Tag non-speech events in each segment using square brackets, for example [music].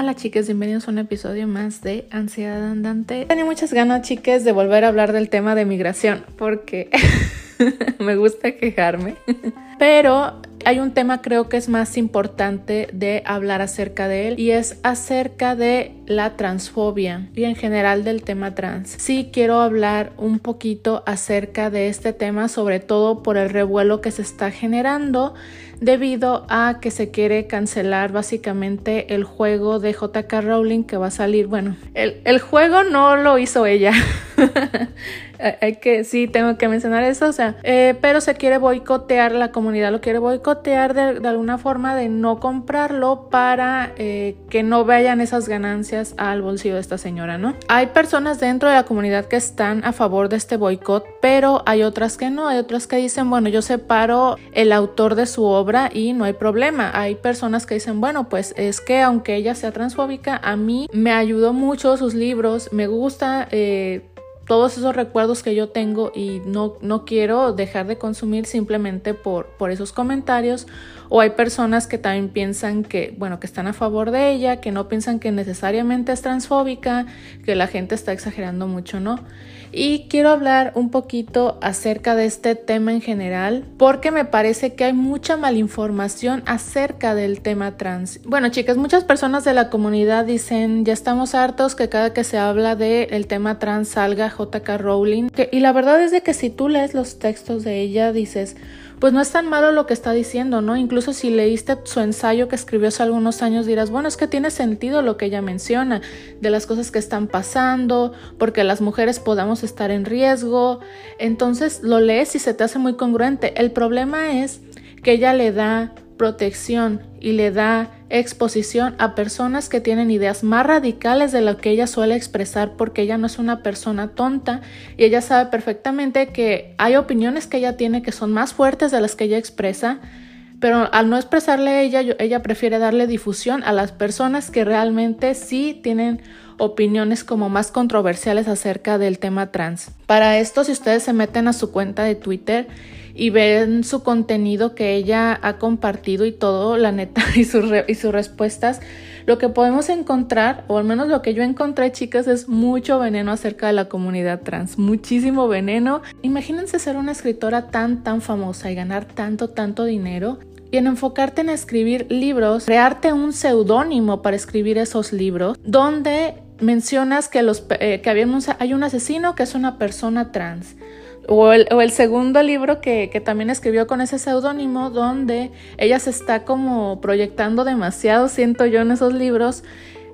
Hola chicas, bienvenidos a un episodio más de Ansiedad Andante. Tenía muchas ganas, chicas, de volver a hablar del tema de migración porque [laughs] me gusta quejarme. Pero hay un tema creo que es más importante de hablar acerca de él y es acerca de la transfobia y en general del tema trans. Sí quiero hablar un poquito acerca de este tema, sobre todo por el revuelo que se está generando debido a que se quiere cancelar básicamente el juego de JK Rowling que va a salir. Bueno, el, el juego no lo hizo ella. [laughs] hay que, sí, tengo que mencionar eso, o sea, eh, pero se quiere boicotear, la comunidad lo quiere boicotear de, alguna forma de no comprarlo para eh, que no vayan esas ganancias al bolsillo de esta señora, ¿no? Hay personas dentro de la comunidad que están a favor de este boicot, pero hay otras que no, hay otras que dicen, bueno, yo separo el autor de su obra y no hay problema. Hay personas que dicen, bueno, pues es que aunque ella sea transfóbica, a mí me ayudó mucho sus libros, me gusta... Eh, todos esos recuerdos que yo tengo y no, no quiero dejar de consumir simplemente por, por esos comentarios. O hay personas que también piensan que, bueno, que están a favor de ella, que no piensan que necesariamente es transfóbica, que la gente está exagerando mucho, ¿no? Y quiero hablar un poquito acerca de este tema en general, porque me parece que hay mucha malinformación acerca del tema trans. Bueno, chicas, muchas personas de la comunidad dicen, ya estamos hartos que cada que se habla del tema trans salga JK Rowling. y la verdad es de que si tú lees los textos de ella, dices, pues no es tan malo lo que está diciendo, ¿no? Incluso si leíste su ensayo que escribió hace algunos años dirás, bueno, es que tiene sentido lo que ella menciona, de las cosas que están pasando, porque las mujeres podamos estar en riesgo. Entonces lo lees y se te hace muy congruente. El problema es que ella le da protección y le da exposición a personas que tienen ideas más radicales de lo que ella suele expresar porque ella no es una persona tonta y ella sabe perfectamente que hay opiniones que ella tiene que son más fuertes de las que ella expresa, pero al no expresarle a ella, ella prefiere darle difusión a las personas que realmente sí tienen opiniones como más controversiales acerca del tema trans. Para esto, si ustedes se meten a su cuenta de Twitter, y ven su contenido que ella ha compartido y todo, la neta, [laughs] y, y sus respuestas, lo que podemos encontrar, o al menos lo que yo encontré, chicas, es mucho veneno acerca de la comunidad trans, muchísimo veneno. Imagínense ser una escritora tan, tan famosa y ganar tanto, tanto dinero. Y en enfocarte en escribir libros, crearte un seudónimo para escribir esos libros, donde mencionas que, los, eh, que hay un asesino que es una persona trans o el, segundo libro que, también escribió con ese seudónimo, donde ella se está como proyectando demasiado, siento yo, en esos libros.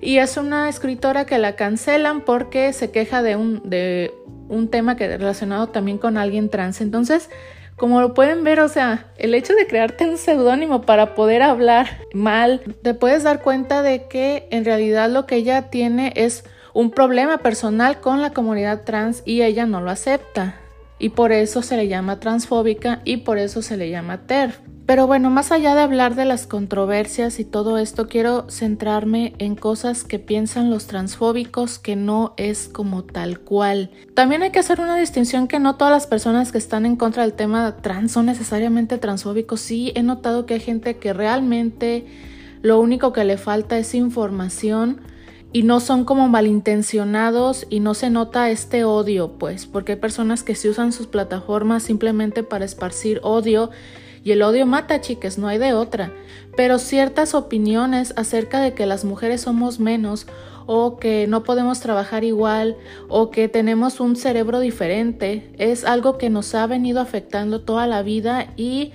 Y es una escritora que la cancelan porque se queja de un, de un tema que relacionado también con alguien trans. Entonces, como lo pueden ver, o sea, el hecho de crearte un seudónimo para poder hablar mal, te puedes dar cuenta de que en realidad lo que ella tiene es un problema personal con la comunidad trans y ella no lo acepta y por eso se le llama transfóbica y por eso se le llama TERF. Pero bueno, más allá de hablar de las controversias y todo esto, quiero centrarme en cosas que piensan los transfóbicos que no es como tal cual. También hay que hacer una distinción que no todas las personas que están en contra del tema trans son necesariamente transfóbicos. Sí, he notado que hay gente que realmente lo único que le falta es información y no son como malintencionados y no se nota este odio, pues, porque hay personas que se usan sus plataformas simplemente para esparcir odio y el odio mata, chicas, no hay de otra. Pero ciertas opiniones acerca de que las mujeres somos menos o que no podemos trabajar igual o que tenemos un cerebro diferente es algo que nos ha venido afectando toda la vida y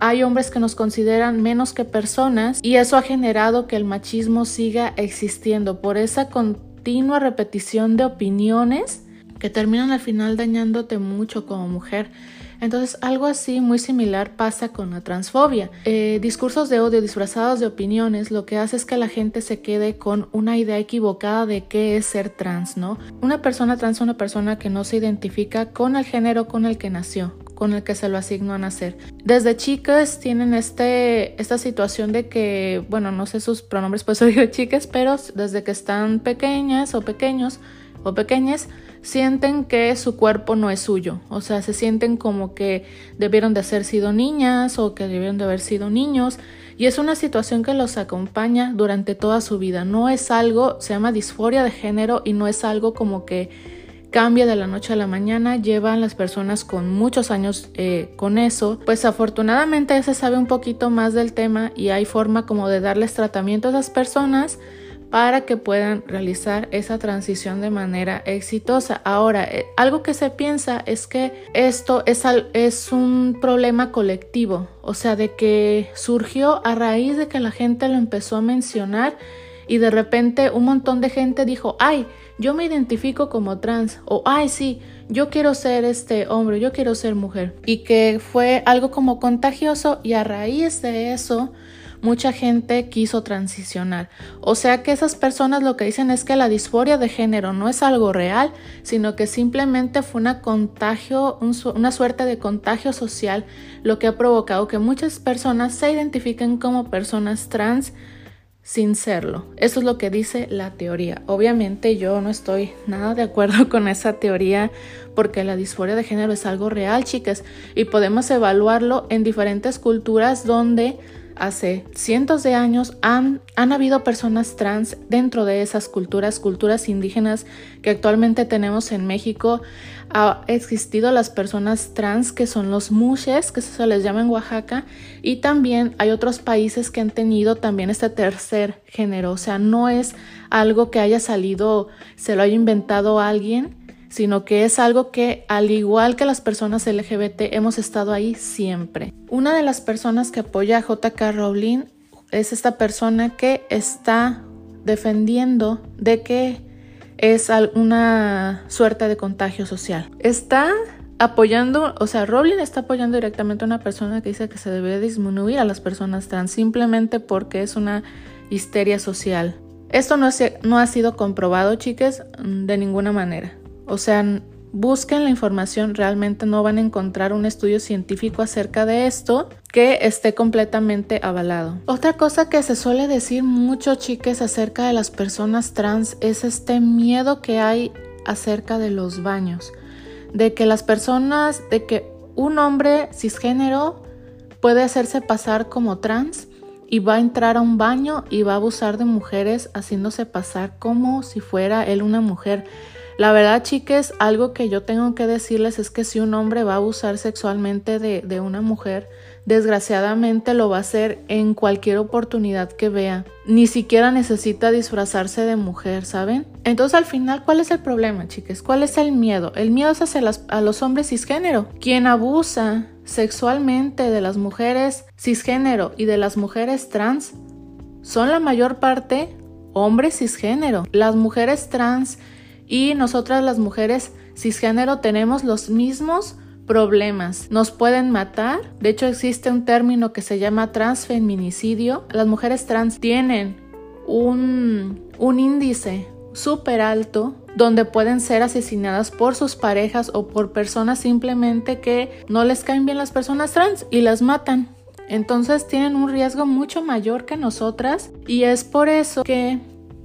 hay hombres que nos consideran menos que personas y eso ha generado que el machismo siga existiendo por esa continua repetición de opiniones que terminan al final dañándote mucho como mujer. Entonces algo así muy similar pasa con la transfobia. Eh, discursos de odio disfrazados de opiniones lo que hace es que la gente se quede con una idea equivocada de qué es ser trans, ¿no? Una persona trans es una persona que no se identifica con el género con el que nació, con el que se lo asignó a nacer. Desde chicas tienen este, esta situación de que, bueno, no sé sus pronombres, pues [laughs] digo chicas, pero desde que están pequeñas o pequeños o pequeñas, sienten que su cuerpo no es suyo. O sea, se sienten como que debieron de haber sido niñas o que debieron de haber sido niños y es una situación que los acompaña durante toda su vida. No es algo, se llama disforia de género y no es algo como que cambia de la noche a la mañana, llevan las personas con muchos años eh, con eso. Pues afortunadamente se sabe un poquito más del tema y hay forma como de darles tratamiento a esas personas para que puedan realizar esa transición de manera exitosa. Ahora, eh, algo que se piensa es que esto es, es un problema colectivo, o sea, de que surgió a raíz de que la gente lo empezó a mencionar y de repente un montón de gente dijo, ay, yo me identifico como trans o ay, sí, yo quiero ser este hombre, yo quiero ser mujer. Y que fue algo como contagioso y a raíz de eso mucha gente quiso transicionar. O sea que esas personas lo que dicen es que la disforia de género no es algo real, sino que simplemente fue una contagio, una suerte de contagio social, lo que ha provocado que muchas personas se identifiquen como personas trans sin serlo. Eso es lo que dice la teoría. Obviamente yo no estoy nada de acuerdo [laughs] con esa teoría porque la disforia de género es algo real, chicas, y podemos evaluarlo en diferentes culturas donde hace cientos de años han, han habido personas trans dentro de esas culturas, culturas indígenas que actualmente tenemos en México. Ha existido las personas trans que son los mushes, que se les llama en Oaxaca, y también hay otros países que han tenido también este tercer género. O sea, no es algo que haya salido, se lo haya inventado alguien, sino que es algo que, al igual que las personas LGBT, hemos estado ahí siempre. Una de las personas que apoya a JK Rowling es esta persona que está defendiendo de que es una suerte de contagio social. Está apoyando, o sea, Rowling está apoyando directamente a una persona que dice que se debe disminuir a las personas trans simplemente porque es una histeria social. Esto no, no ha sido comprobado, chicas, de ninguna manera. O sea, busquen la información, realmente no van a encontrar un estudio científico acerca de esto que esté completamente avalado. Otra cosa que se suele decir mucho, chiques, acerca de las personas trans es este miedo que hay acerca de los baños. De que las personas, de que un hombre cisgénero puede hacerse pasar como trans y va a entrar a un baño y va a abusar de mujeres haciéndose pasar como si fuera él una mujer. La verdad, chiques, algo que yo tengo que decirles es que si un hombre va a abusar sexualmente de, una mujer, desgraciadamente lo va a hacer en cualquier oportunidad que vea. Ni siquiera necesita disfrazarse de mujer, ¿saben? Entonces al final, ¿cuál es el problema, chiques? ¿Cuál es el miedo? El miedo es hacia a los hombres cisgénero. Quien abusa sexualmente de las mujeres cisgénero y de las mujeres trans son la mayor parte hombres cisgénero. Las mujeres trans y nosotras las mujeres cisgénero tenemos los mismos problemas. Nos pueden matar. De hecho, existe un término que se llama transfeminicidio. Las mujeres trans tienen un, un índice súper alto donde pueden ser asesinadas por sus parejas o por personas simplemente que no les caen bien las personas trans y las matan. Entonces tienen un riesgo mucho mayor que nosotras y es por eso que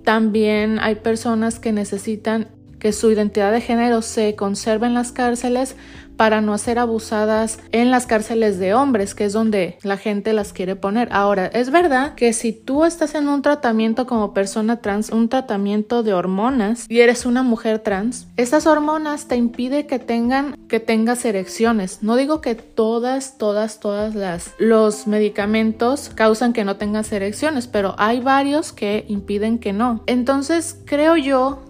también hay personas que necesitan que su identidad de género se conserve en las cárceles para no ser abusadas en las cárceles de hombres, que es donde la gente las quiere poner. Ahora, es verdad que si tú estás en un tratamiento como persona trans, un tratamiento de hormonas y eres una mujer trans, esas hormonas te impide que tengan que tengas erecciones. No digo que todas, todas, todas las los medicamentos causan que no tengas erecciones, pero hay varios que impiden que no. Entonces, creo yo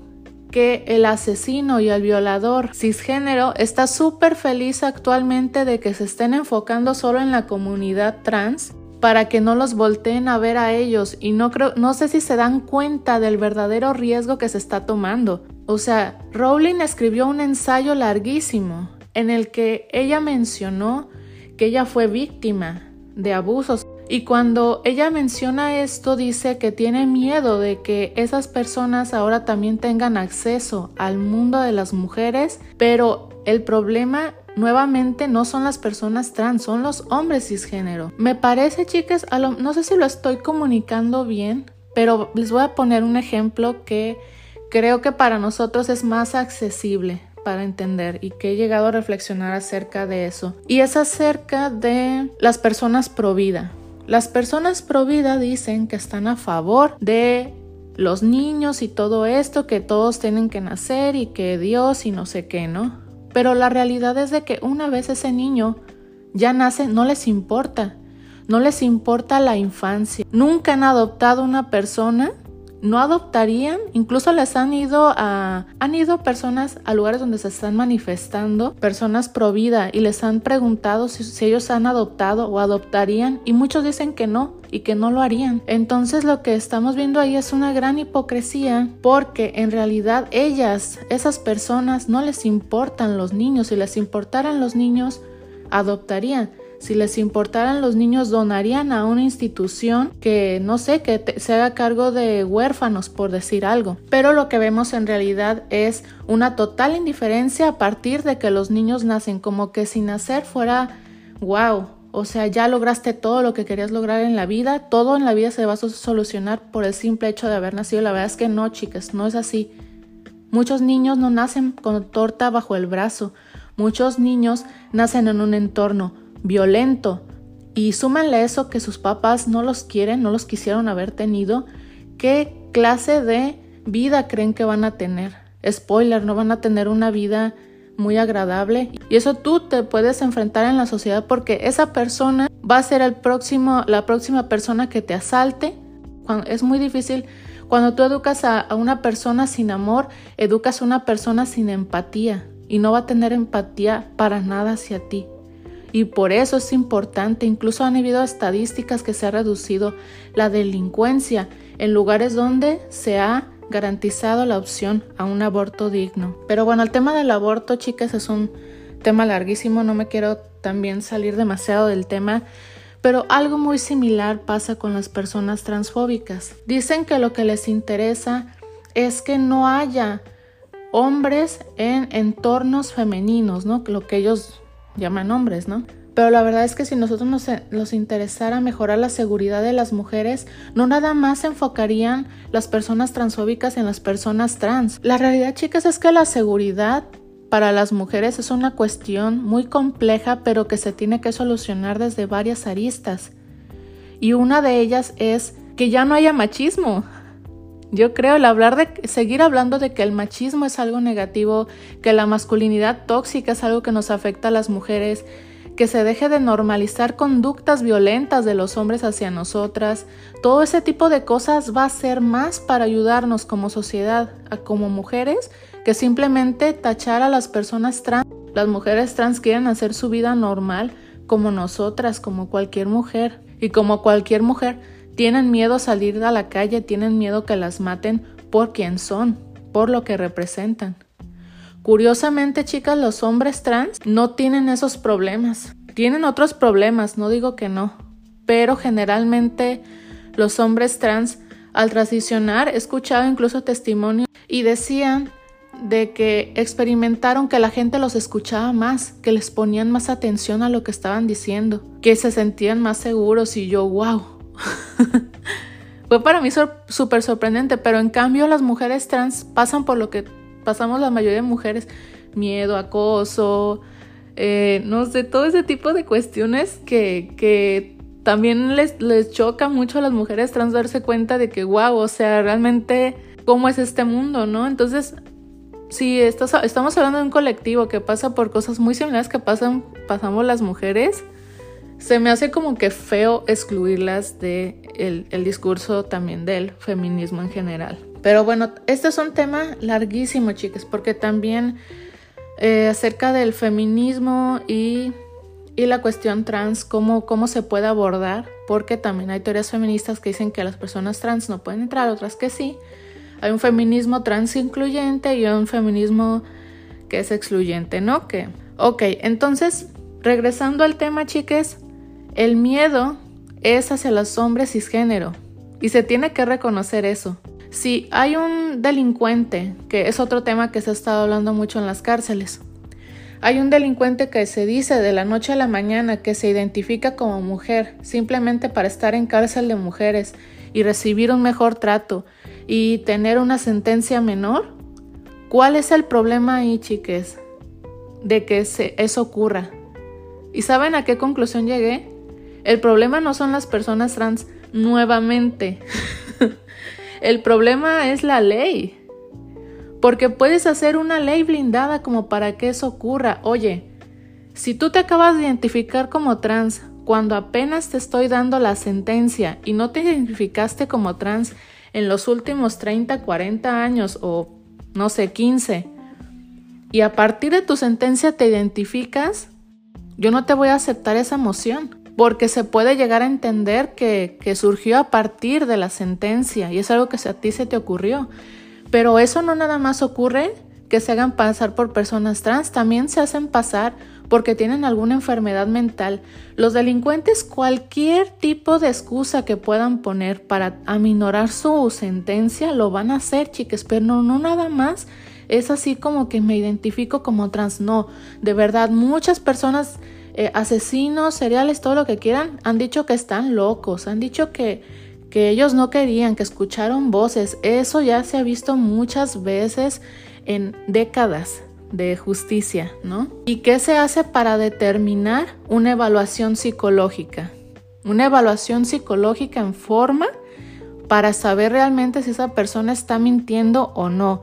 que el asesino y el violador cisgénero está súper feliz actualmente de que se estén enfocando solo en la comunidad trans para que no los volteen a ver a ellos y no creo no sé si se dan cuenta del verdadero riesgo que se está tomando. O sea, Rowling escribió un ensayo larguísimo en el que ella mencionó que ella fue víctima de abusos y cuando ella menciona esto, dice que tiene miedo de que esas personas ahora también tengan acceso al mundo de las mujeres, pero el problema nuevamente no son las personas trans, son los hombres cisgénero. Me parece, chicas, no sé si lo estoy comunicando bien, pero les voy a poner un ejemplo que creo que para nosotros es más accesible para entender y que he llegado a reflexionar acerca de eso. Y es acerca de las personas pro vida. Las personas pro vida dicen que están a favor de los niños y todo esto, que todos tienen que nacer y que Dios y no sé qué, ¿no? Pero la realidad es de que una vez ese niño ya nace, no les importa, no les importa la infancia. Nunca han adoptado una persona no adoptarían, incluso les han ido a han ido personas a lugares donde se están manifestando, personas pro vida y les han preguntado si, ellos han adoptado o adoptarían y muchos dicen que no y que no lo harían. Entonces lo que estamos viendo ahí es una gran hipocresía porque en realidad ellas, esas personas no les importan los niños, si les importaran los niños adoptarían. Si les importaran los niños, donarían a una institución que, no sé, que se haga cargo de huérfanos, por decir algo. Pero lo que vemos en realidad es una total indiferencia a partir de que los niños nacen, como que sin nacer fuera, wow, o sea, ya lograste todo lo que querías lograr en la vida, todo en la vida se va a solucionar por el simple hecho de haber nacido. La verdad es que no, chicas, no es así. Muchos niños no nacen con torta bajo el brazo. Muchos niños nacen en un entorno violento. Y súmenle eso que sus papás no los quieren, no los quisieron haber tenido. ¿Qué clase de vida creen que van a tener? Spoiler, no van a tener una vida muy agradable. Y eso tú te puedes enfrentar en la sociedad porque esa persona va a ser el próximo, la próxima persona que te asalte. es muy difícil. Cuando tú educas a una persona sin amor, educas a una persona sin empatía y no va a tener empatía para nada hacia ti. Y por eso es importante, incluso han habido estadísticas que se ha reducido la delincuencia en lugares donde se ha garantizado la opción a un aborto digno. Pero bueno, el tema del aborto, chicas, es un tema larguísimo, no me quiero también salir demasiado del tema, pero algo muy similar pasa con las personas transfóbicas. Dicen que lo que les interesa es que no haya hombres en entornos femeninos, ¿no? Lo que ellos llaman hombres, ¿no? Pero la verdad es que si nosotros nos, interesara mejorar la seguridad de las mujeres, no nada más enfocarían las personas transfóbicas en las personas trans. La realidad, chicas, es que la seguridad para las mujeres es una cuestión muy compleja, pero que se tiene que solucionar desde varias aristas. Y una de ellas es que ya no haya machismo. Yo creo el hablar de seguir hablando de que el machismo es algo negativo, que la masculinidad tóxica es algo que nos afecta a las mujeres, que se deje de normalizar conductas violentas de los hombres hacia nosotras, todo ese tipo de cosas va a ser más para ayudarnos como sociedad, como mujeres, que simplemente tachar a las personas trans. Las mujeres trans quieren hacer su vida normal como nosotras, como cualquier mujer. Y como cualquier mujer, tienen miedo a salir a la calle, tienen miedo que las maten por quien son, por lo que representan. Curiosamente, chicas, los hombres trans no tienen esos problemas. Tienen otros problemas, no digo que no, pero generalmente los hombres trans al transicionar he escuchado incluso testimonios y decían de que experimentaron que la gente los escuchaba más, que les ponían más atención a lo que estaban diciendo, que se sentían más seguros y yo, wow, [laughs] Fue para mí súper sorprendente, pero en cambio las mujeres trans pasan por lo que pasamos la mayoría de mujeres, miedo, acoso, eh, no sé, todo ese tipo de cuestiones que, que también les, les choca mucho a las mujeres trans darse cuenta de que, wow, o sea, realmente, ¿cómo es este mundo, no? Entonces, si estamos hablando de un colectivo que pasa por cosas muy similares que pasan, pasamos las mujeres, se me hace como que feo excluirlas de el, discurso también del feminismo en general. Pero bueno, este es un tema larguísimo, chicas, porque también eh, acerca del feminismo y, y, la cuestión trans, cómo, cómo se puede abordar, porque también hay teorías feministas que dicen que las personas trans no pueden entrar, otras que sí. Hay un feminismo trans incluyente y un feminismo que es excluyente, ¿no? Que, ok, entonces, regresando al tema, chicas, el miedo es hacia los hombres cisgénero y se tiene que reconocer eso. Si hay un delincuente, que es otro tema que se ha estado hablando mucho en las cárceles, hay un delincuente que se dice de la noche a la mañana que se identifica como mujer simplemente para estar en cárcel de mujeres y recibir un mejor trato y tener una sentencia menor. ¿Cuál es el problema ahí, chiques? De que eso ocurra. ¿Y saben a qué conclusión llegué? El problema no son las personas trans nuevamente. El problema es la ley. Porque puedes hacer una ley blindada como para que eso ocurra. Oye, si tú te acabas de identificar como trans cuando apenas te estoy dando la sentencia y no te identificaste como trans en los últimos 30, 40 años o no sé, 15, y a partir de tu sentencia te identificas, yo no te voy a aceptar esa moción, porque se puede llegar a entender que, que surgió a partir de la sentencia y es algo que a ti se te ocurrió. Pero eso no nada más ocurre que se hagan pasar por personas trans, también se hacen pasar porque tienen alguna enfermedad mental. Los delincuentes cualquier tipo de excusa que puedan poner para aminorar su sentencia lo van a hacer, chicas, pero no, no nada más es así como que me identifico como trans. No, de verdad, muchas personas, eh, asesinos, seriales, todo lo que quieran, han dicho que están locos, han dicho que, que ellos no querían, que escucharon voces. Eso ya se ha visto muchas veces en décadas de justicia, ¿no? ¿Y qué se hace para determinar una evaluación psicológica? Una evaluación psicológica en forma para saber realmente si esa persona está mintiendo o no.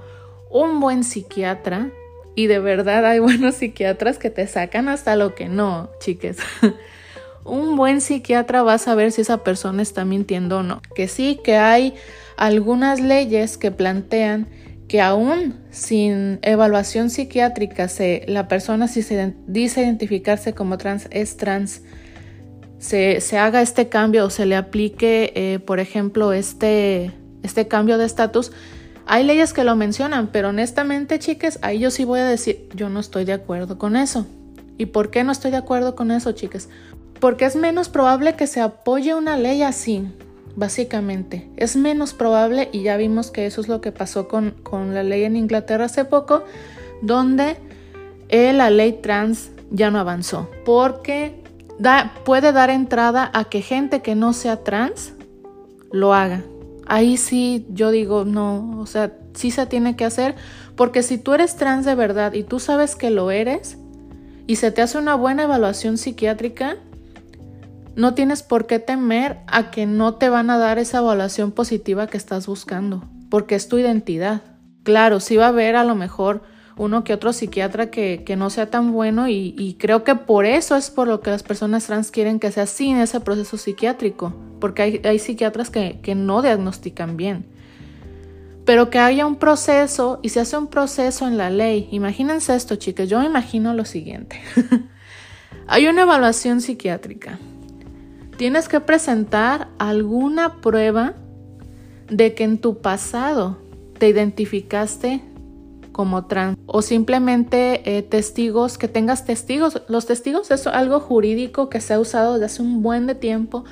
Un buen psiquiatra, y de verdad hay buenos [laughs] psiquiatras que te sacan hasta lo que no, chiques. [laughs] Un buen psiquiatra va a saber si esa persona está mintiendo o no. Que sí, que hay algunas leyes que plantean que aún sin evaluación psiquiátrica, se, la persona si se dice identificarse como trans es trans, se, haga este cambio o se le aplique, eh, por ejemplo, este, este cambio de estatus, hay leyes que lo mencionan, pero honestamente, chicas, ahí yo sí voy a decir, yo no estoy de acuerdo con eso. ¿Y por qué no estoy de acuerdo con eso, chicas? Porque es menos probable que se apoye una ley así básicamente. Es menos probable, y ya vimos que eso es lo que pasó con, la ley en Inglaterra hace poco, donde eh, la ley trans ya no avanzó, porque puede dar entrada a que gente que no sea trans lo haga. Ahí sí yo digo, no, o sea, sí se tiene que hacer, porque si tú eres trans de verdad y tú sabes que lo eres, y se te hace una buena evaluación psiquiátrica, no tienes por qué temer a que no te van a dar esa evaluación positiva que estás buscando, porque es tu identidad. Claro, sí va a haber a lo mejor uno que otro psiquiatra que, no sea tan bueno y, creo que por eso es por lo que las personas trans quieren que sea sin ese proceso psiquiátrico, porque hay, psiquiatras que, que no diagnostican bien. Pero que haya un proceso y se hace un proceso en la ley. Imagínense esto, chicas, yo me imagino lo siguiente. [laughs] hay una evaluación psiquiátrica tienes que presentar alguna prueba de que en tu pasado te identificaste como trans o simplemente eh, testigos, que tengas testigos. Los testigos es algo jurídico que se ha usado desde hace un buen de tiempo.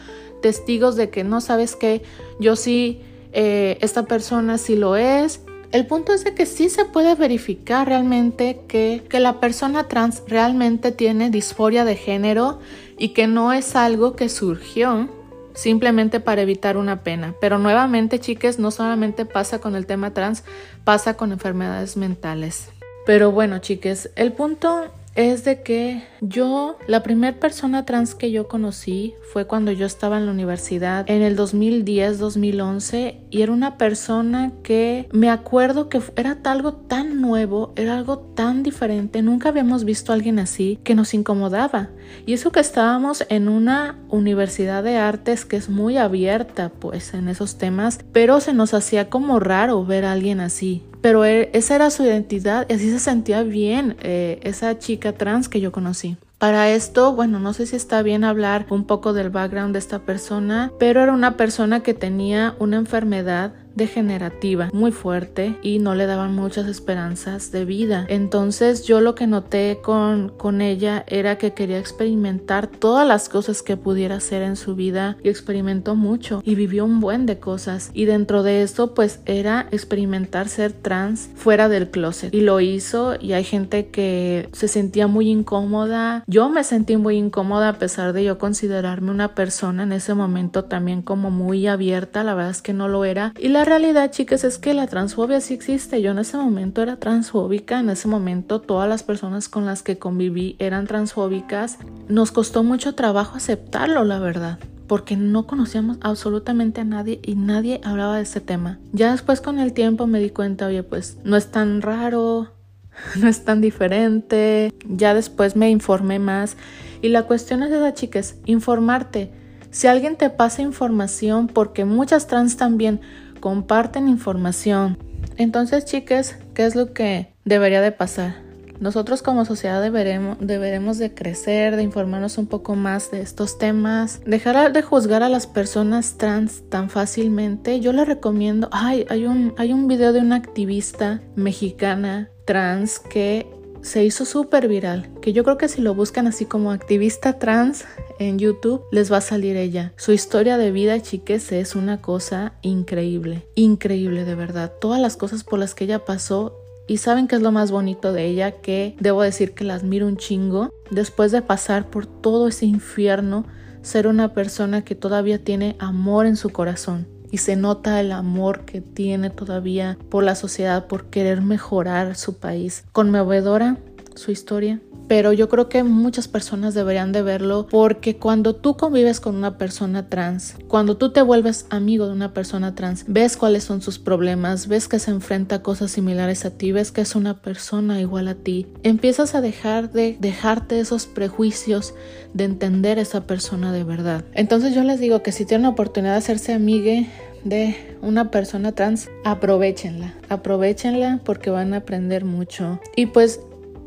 Testigos de que no sabes que yo sí, eh, esta persona sí lo es. El punto es de que sí se puede verificar realmente que, que la persona trans realmente tiene disforia de género y que no es algo que surgió simplemente para evitar una pena. Pero nuevamente, chicas, no solamente pasa con el tema trans, pasa con enfermedades mentales. Pero bueno, chicas, el punto es de que yo, la primera persona trans que yo conocí fue cuando yo estaba en la universidad en el 2010-2011 y era una persona que me acuerdo que era algo tan nuevo, era algo tan diferente, nunca habíamos visto a alguien así que nos incomodaba. Y eso que estábamos en una universidad de artes que es muy abierta pues en esos temas, pero se nos hacía como raro ver a alguien así pero e, esa era su identidad y así se sentía bien eh, esa chica trans que yo conocí. Para esto, bueno, no sé si está bien hablar un poco del background de esta persona, pero era una persona que tenía una enfermedad degenerativa muy fuerte y no le daban muchas esperanzas de vida. Entonces yo lo que noté con, con ella era que quería experimentar todas las cosas que pudiera hacer en su vida y experimentó mucho y vivió un buen de cosas y dentro de eso pues era experimentar ser trans fuera del closet y lo hizo y hay gente que se sentía muy incómoda. Yo me sentí muy incómoda a pesar de yo considerarme una persona en ese momento también como muy abierta, la verdad es que no lo era y la la realidad, chicas, es que la transfobia sí existe. Yo en ese momento era transfóbica, en ese momento todas las personas con las que conviví eran transfóbicas. Nos costó mucho trabajo aceptarlo, la verdad porque no conocíamos absolutamente a nadie y nadie hablaba de ese tema. Ya después con el tiempo me di cuenta, oye, pues no es tan raro, [laughs] no es tan diferente. Ya después me informé más y la cuestión es esa, chicas, informarte. Si alguien te pasa información, porque muchas trans también comparten información. Entonces, chicas, ¿qué es lo que debería de pasar? Nosotros como sociedad deberemos, deberemos de crecer, de informarnos un poco más de estos temas, dejar de juzgar a las personas trans tan fácilmente. Yo le recomiendo, ay, hay un, hay un video de una activista mexicana trans que se hizo súper viral, que yo creo que si lo buscan así como activista trans en YouTube, les va a salir ella. Su historia de vida, chiques, es una cosa increíble, increíble de verdad. Todas las cosas por las que ella pasó y saben que es lo más bonito de ella, que debo decir que la admiro un chingo. Después de pasar por todo ese infierno, ser una persona que todavía tiene amor en su corazón. Y se nota el amor que tiene todavía por la sociedad, por querer mejorar su país. Conmovedora su historia, pero yo creo que muchas personas deberían de verlo porque cuando tú convives con una persona trans, cuando tú te vuelves amigo de una persona trans, ves cuáles son sus problemas, ves que se enfrenta a cosas similares a ti, ves que es una persona igual a ti, empiezas a dejar de dejarte esos prejuicios de entender a esa persona de verdad. Entonces yo les digo que si tienen la oportunidad de hacerse amigue de una persona trans, aprovechenla, aprovechenla porque van a aprender mucho. Y pues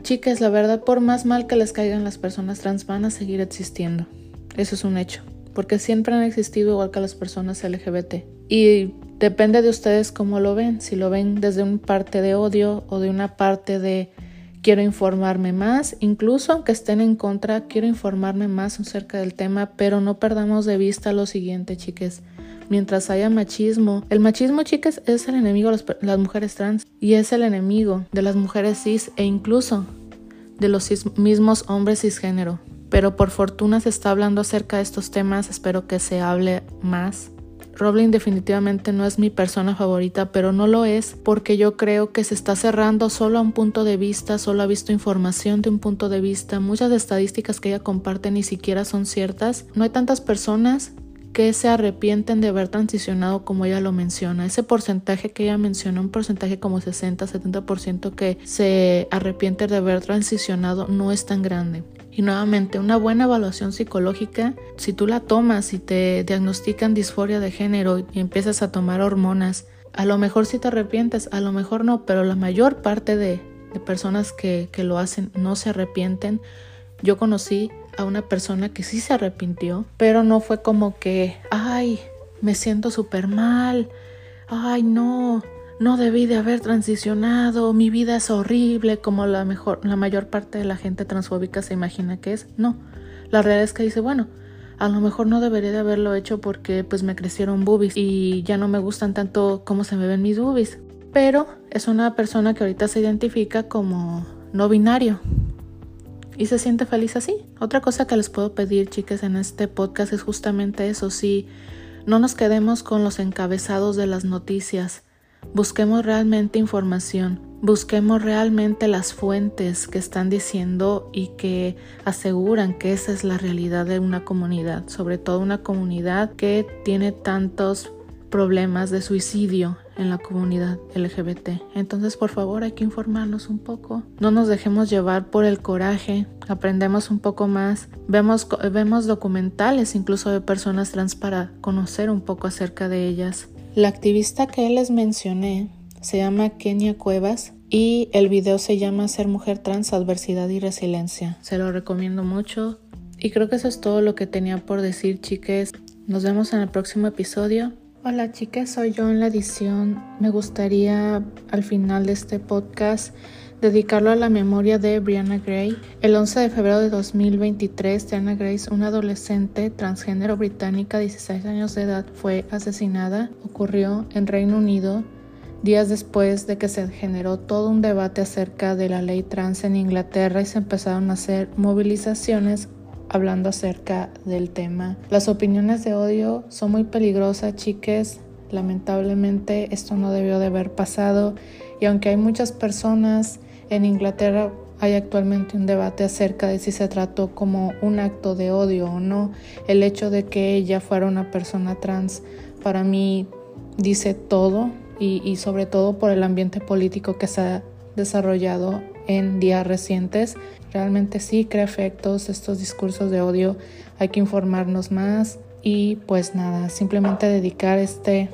Chicas, la verdad, por más mal que les caigan las personas trans, van a seguir existiendo. Eso es un hecho. Porque siempre han existido igual que las personas LGBT. Y depende de ustedes cómo lo ven. Si lo ven desde una parte de odio o de una parte de quiero informarme más. Incluso aunque estén en contra, quiero informarme más acerca del tema. Pero no perdamos de vista lo siguiente, chicas mientras haya machismo. El machismo, chicas, es el enemigo de las, mujeres trans y es el enemigo de las mujeres cis e incluso de los mismos hombres cisgénero. Pero por fortuna se está hablando acerca de estos temas, espero que se hable más. Rowling definitivamente no es mi persona favorita, pero no lo es porque yo creo que se está cerrando solo a un punto de vista, solo ha visto información de un punto de vista. Muchas estadísticas que ella comparte ni siquiera son ciertas. No hay tantas personas que se arrepienten de haber transicionado como ella lo menciona. Ese porcentaje que ella menciona, un porcentaje como 60-70% que se arrepiente de haber transicionado no es tan grande. Y nuevamente, una buena evaluación psicológica, si tú la tomas y te diagnostican disforia de género y empiezas a tomar hormonas, a lo mejor sí te arrepientes, a lo mejor no, pero la mayor parte de, personas que, que lo hacen no se arrepienten. Yo conocí a una persona que sí se arrepintió, pero no fue como que, ay, me siento súper mal, ay, no, no debí de haber transicionado, mi vida es horrible, como la, mejor, la mayor parte de la gente transfóbica se imagina que es. No, la realidad es que dice, bueno, a lo mejor no debería de haberlo hecho porque pues me crecieron boobies y ya no me gustan tanto como se me ven mis boobies. Pero es una persona que ahorita se identifica como no binario, y se siente feliz así. Otra cosa que les puedo pedir, chicas, en este podcast es justamente eso, si no nos quedemos con los encabezados de las noticias, busquemos realmente información, busquemos realmente las fuentes que están diciendo y que aseguran que esa es la realidad de una comunidad, sobre todo una comunidad que tiene tantos problemas de suicidio en la comunidad LGBT. Entonces, por favor, hay que informarnos un poco. No nos dejemos llevar por el coraje. Aprendemos un poco más. Vemos, vemos documentales incluso de personas trans para conocer un poco acerca de ellas. La activista que les mencioné se llama Kenia Cuevas y el video se llama Ser mujer trans, adversidad y resiliencia. Se lo recomiendo mucho. Y creo que eso es todo lo que tenía por decir, chiques. Nos vemos en el próximo episodio. Hola chicas, soy yo en la edición. Me gustaría al final de este podcast dedicarlo a la memoria de Brianna Gray. El 11 de febrero de 2023, Brianna Grace, una adolescente transgénero británica de 16 años de edad, fue asesinada. Ocurrió en Reino Unido días después de que se generó todo un debate acerca de la ley trans en Inglaterra y se empezaron a hacer movilizaciones hablando acerca del tema. Las opiniones de odio son muy peligrosas, chiques. Lamentablemente esto no debió de haber pasado y aunque hay muchas personas en Inglaterra hay actualmente un debate acerca de si se trató como un acto de odio o no. El hecho de que ella fuera una persona trans para mí dice todo y, sobre todo por el ambiente político que se ha desarrollado en días recientes. Realmente sí crea efectos estos discursos de odio. Hay que informarnos más y pues nada, simplemente dedicar este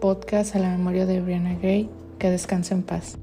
podcast a la memoria de Brianna Gray. Que descanse en paz.